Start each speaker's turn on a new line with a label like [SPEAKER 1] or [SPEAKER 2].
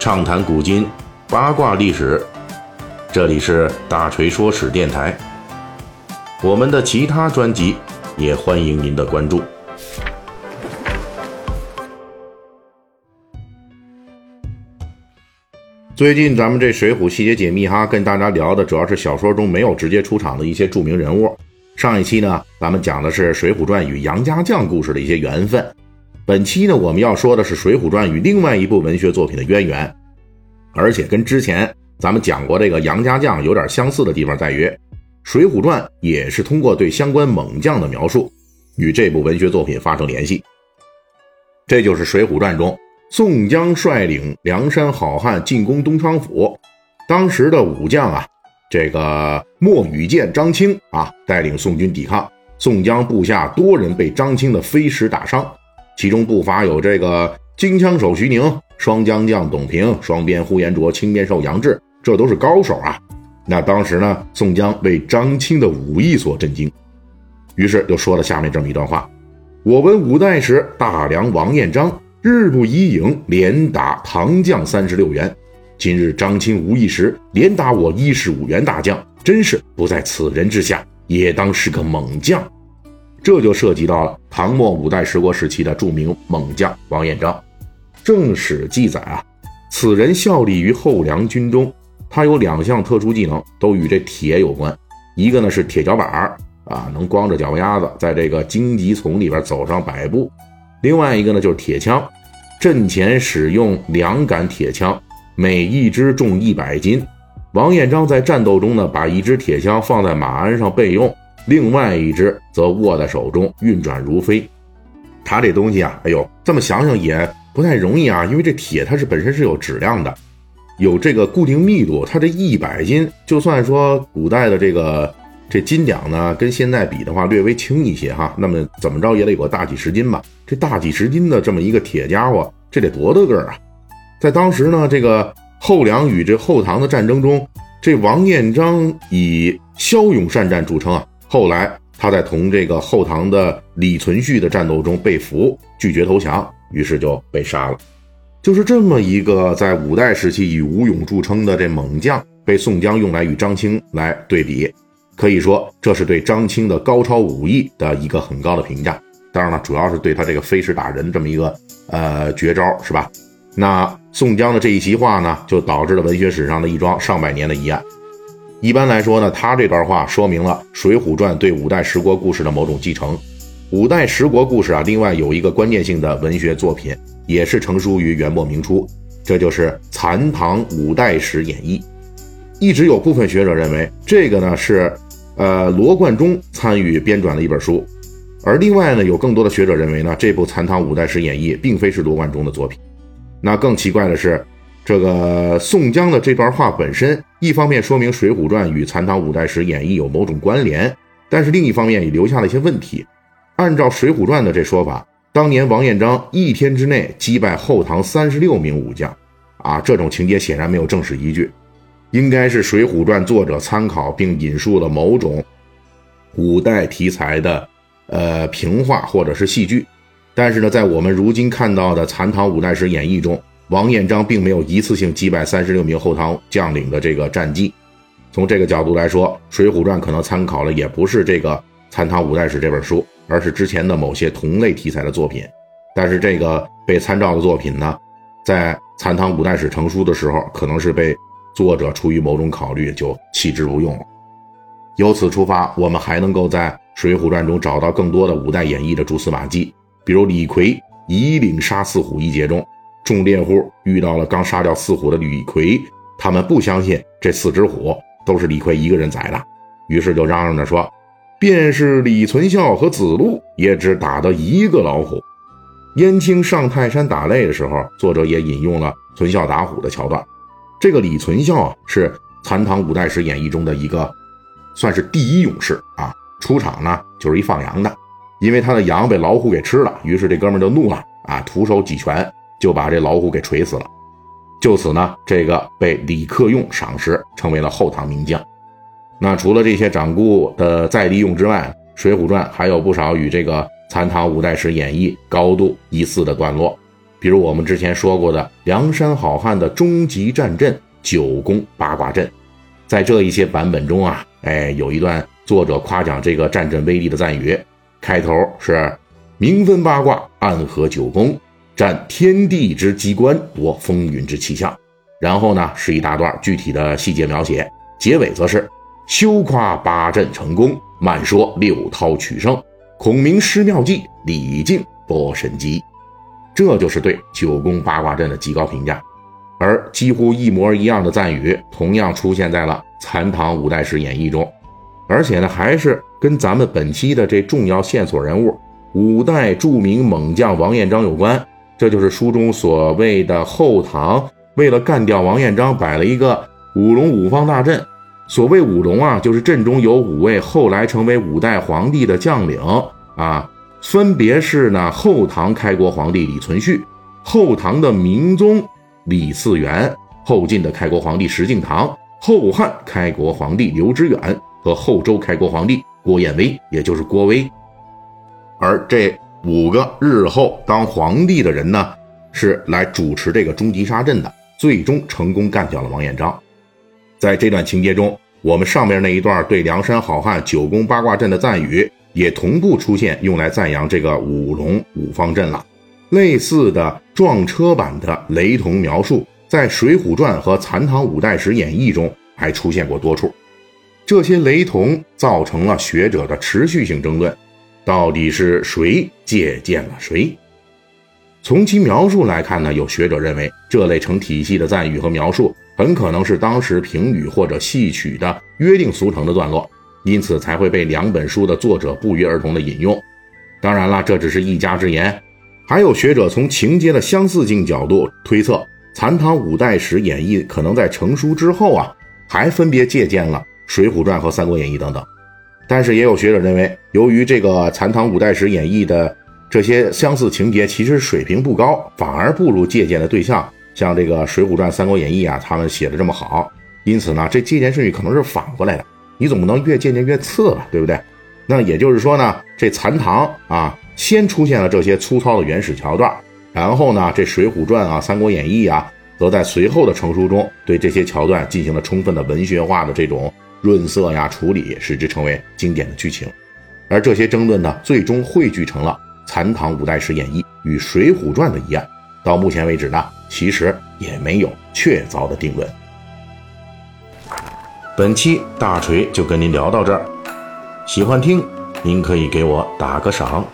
[SPEAKER 1] 畅谈古今，八卦历史。这里是大锤说史电台。我们的其他专辑也欢迎您的关注。最近咱们这《水浒细节解密》哈，跟大家聊的主要是小说中没有直接出场的一些著名人物。上一期呢，咱们讲的是《水浒传》与杨家将故事的一些缘分。本期呢，我们要说的是《水浒传》与另外一部文学作品的渊源，而且跟之前咱们讲过这个杨家将有点相似的地方在于，《水浒传》也是通过对相关猛将的描述，与这部文学作品发生联系。这就是《水浒传》中宋江率领梁山好汉进攻东昌府，当时的武将啊，这个莫羽剑、张青啊，带领宋军抵抗，宋江部下多人被张青的飞石打伤。其中不乏有这个金枪手徐宁、双江将董平、双鞭呼延灼、青面兽杨志，这都是高手啊。那当时呢，宋江为张清的武艺所震惊，于是就说了下面这么一段话：我闻五代时大梁王彦章日不疑影，连打唐将三十六员。今日张清无意时，连打我一十五员大将，真是不在此人之下，也当是个猛将。这就涉及到了唐末五代十国时期的著名猛将王彦章。正史记载啊，此人效力于后梁军中，他有两项特殊技能，都与这铁有关。一个呢是铁脚板儿啊，能光着脚丫子在这个荆棘丛里边走上百步；另外一个呢就是铁枪，阵前使用两杆铁枪，每一支重一百斤。王彦章在战斗中呢，把一支铁枪放在马鞍上备用。另外一只则握在手中，运转如飞。他这东西啊，哎呦，这么想想也不太容易啊，因为这铁它是本身是有质量的，有这个固定密度。它这一百斤，就算说古代的这个这斤两呢，跟现在比的话略微轻一些哈，那么怎么着也得有个大几十斤吧。这大几十斤的这么一个铁家伙，这得多大个儿啊？在当时呢，这个后梁与这后唐的战争中，这王彦章以骁勇善战著称啊。后来，他在同这个后唐的李存勖的战斗中被俘，拒绝投降，于是就被杀了。就是这么一个在五代时期以武勇著称的这猛将，被宋江用来与张青来对比，可以说这是对张青的高超武艺的一个很高的评价。当然了，主要是对他这个飞石打人这么一个呃绝招，是吧？那宋江的这一席话呢，就导致了文学史上的一桩上百年的疑案。一般来说呢，他这段话说明了《水浒传》对五代十国故事的某种继承。五代十国故事啊，另外有一个关键性的文学作品，也是成书于元末明初，这就是《残唐五代史演义》。一直有部分学者认为，这个呢是，呃，罗贯中参与编撰的一本书，而另外呢，有更多的学者认为呢，这部《残唐五代史演义》并非是罗贯中的作品。那更奇怪的是。这个宋江的这段话本身，一方面说明《水浒传》与残唐五代史演义有某种关联，但是另一方面也留下了一些问题。按照《水浒传》的这说法，当年王彦章一天之内击败后唐三十六名武将，啊，这种情节显然没有正史依据，应该是《水浒传》作者参考并引述了某种五代题材的呃评话或者是戏剧。但是呢，在我们如今看到的残唐五代史演义中，王彦章并没有一次性击败三十六名后唐将领的这个战绩，从这个角度来说，《水浒传》可能参考了也不是这个《残唐五代史》这本书，而是之前的某些同类题材的作品。但是这个被参照的作品呢，在《残唐五代史》成书的时候，可能是被作者出于某种考虑就弃之不用了。由此出发，我们还能够在《水浒传》中找到更多的五代演义的蛛丝马迹，比如李逵以岭杀四虎一节中。众猎户遇到了刚杀掉四虎的李逵，他们不相信这四只虎都是李逵一个人宰的，于是就嚷嚷着说：“便是李存孝和子路，也只打得一个老虎。”燕青上泰山打擂的时候，作者也引用了存孝打虎的桥段。这个李存孝啊，是《残唐五代史演义》中的一个，算是第一勇士啊。出场呢就是一放羊的，因为他的羊被老虎给吃了，于是这哥们就怒了啊，徒手几拳。就把这老虎给锤死了，就此呢，这个被李克用赏识，成为了后唐名将。那除了这些掌故的再利用之外，《水浒传》还有不少与这个残唐五代史演义高度疑似的段落。比如我们之前说过的梁山好汉的终极战阵九宫八卦阵，在这一些版本中啊，哎，有一段作者夸奖这个战阵威力的赞语，开头是明分八卦，暗合九宫，占天地之机关，夺风云之气象。然后呢，是一大段具体的细节描写，结尾则是休夸八阵成功，慢说六韬取胜，孔明施妙计，李靖拨神机。这就是对九宫八卦阵的极高评价，而几乎一模一样的赞语同样出现在了《残唐五代史演义》中，而且呢，还是跟咱们本期的这重要线索人物五代著名猛将王彦章有关。这就是书中所谓的后唐为了干掉王彦章摆了一个五龙五方大阵。所谓五龙啊，就是阵中有五位后来成为五代皇帝的将领啊。分别是呢，后唐开国皇帝李存勖，后唐的明宗李嗣源，后晋的开国皇帝石敬瑭，后汉开国皇帝刘知远和后周开国皇帝郭彦威，也就是郭威。而这五个日后当皇帝的人呢，是来主持这个终极杀阵的，最终成功干掉了王彦章。在这段情节中，我们上面那一段对梁山好汉九宫八卦阵的赞语。也同步出现用来赞扬这个五龙五方阵了。类似的撞车版的雷同描述，在《水浒传》和《残唐五代史演义》中还出现过多处。这些雷同造成了学者的持续性争论：到底是谁借鉴了谁？从其描述来看呢，有学者认为这类成体系的赞誉和描述，很可能是当时评语或者戏曲的约定俗成的段落。因此才会被两本书的作者不约而同的引用。当然了，这只是一家之言。还有学者从情节的相似性角度推测，《残唐五代史演义》可能在成书之后啊，还分别借鉴了《水浒传》和《三国演义》等等。但是也有学者认为，由于这个《残唐五代史演义》的这些相似情节其实水平不高，反而不如借鉴的对象像这个《水浒传》《三国演义》啊，他们写的这么好。因此呢，这借鉴顺序可能是反过来的。你总不能越借鉴越次吧，对不对？那也就是说呢，这残唐啊，先出现了这些粗糙的原始桥段，然后呢，这《水浒传》啊，《三国演义》啊，则在随后的成书中对这些桥段进行了充分的文学化的这种润色呀处理，使之成为经典的剧情。而这些争论呢，最终汇聚成了《残唐五代史演义》与《水浒传》的一案。到目前为止呢，其实也没有确凿的定论。本期大锤就跟您聊到这儿，喜欢听，您可以给我打个赏。